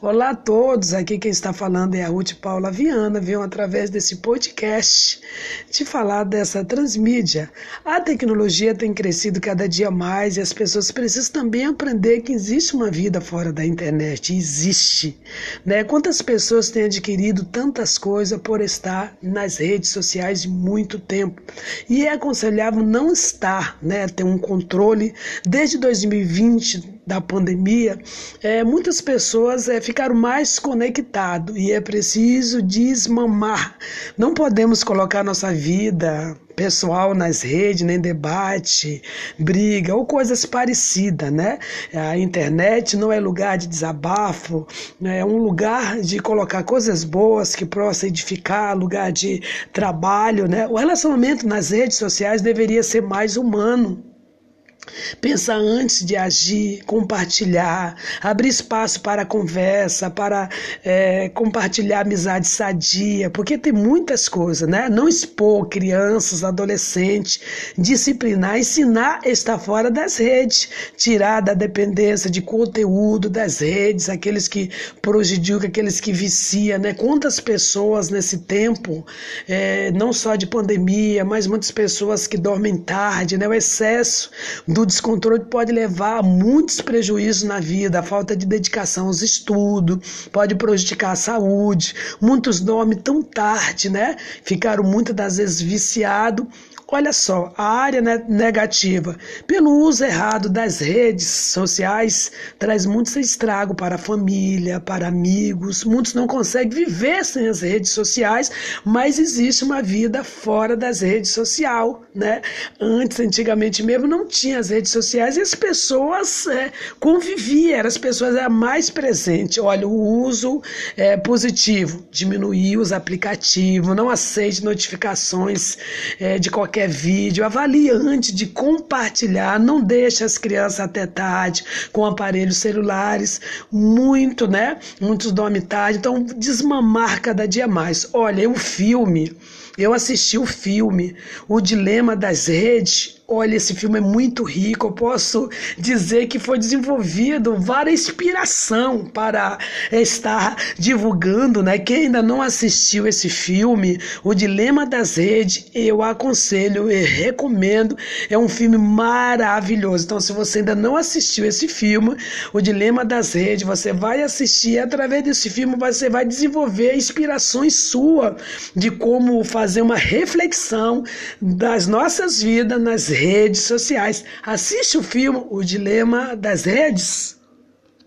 Olá a todos, aqui quem está falando é a Ruth Paula Viana, venho através desse podcast te falar dessa transmídia. A tecnologia tem crescido cada dia mais e as pessoas precisam também aprender que existe uma vida fora da internet, existe. Né? Quantas pessoas têm adquirido tantas coisas por estar nas redes sociais muito tempo? E é aconselhável não estar, né? ter um controle. Desde 2020, da pandemia, é, muitas pessoas é, ficaram mais conectados e é preciso desmamar. Não podemos colocar nossa vida pessoal nas redes, nem debate, briga ou coisas parecidas, né? A internet não é lugar de desabafo, né? é um lugar de colocar coisas boas que possa edificar, lugar de trabalho, né? O relacionamento nas redes sociais deveria ser mais humano. Pensar antes de agir, compartilhar, abrir espaço para conversa, para é, compartilhar amizade sadia, porque tem muitas coisas, né? Não expor crianças, adolescentes, disciplinar, ensinar estar fora das redes, tirar da dependência de conteúdo das redes, aqueles que prejudicam, aqueles que viciam, né? Quantas pessoas nesse tempo, é, não só de pandemia, mas muitas pessoas que dormem tarde, né? O excesso do descontrole pode levar a muitos prejuízos na vida, a falta de dedicação aos estudos, pode prejudicar a saúde. Muitos dormem tão tarde, né? Ficaram muitas das vezes viciados Olha só, a área negativa, pelo uso errado das redes sociais, traz muito estrago para a família, para amigos. Muitos não conseguem viver sem as redes sociais, mas existe uma vida fora das redes sociais, né? Antes, antigamente mesmo, não tinha as redes sociais e as pessoas é, conviviam, as pessoas eram mais presentes. Olha, o uso é, positivo, diminuir os aplicativos, não aceite notificações é, de qualquer qualquer vídeo, avalie antes de compartilhar, não deixe as crianças até tarde com aparelhos celulares, muito, né? Muitos dormem tarde, então desmamar cada dia mais. Olha, o filme, eu assisti o filme O Dilema das Redes, Olha, esse filme é muito rico. Eu posso dizer que foi desenvolvido várias inspiração para estar divulgando, né? Quem ainda não assistiu esse filme, O Dilema das Redes, eu aconselho e recomendo. É um filme maravilhoso. Então, se você ainda não assistiu esse filme, O Dilema das Redes, você vai assistir. E através desse filme, você vai desenvolver inspirações sua de como fazer uma reflexão das nossas vidas nas redes sociais. Assiste o filme O Dilema das Redes.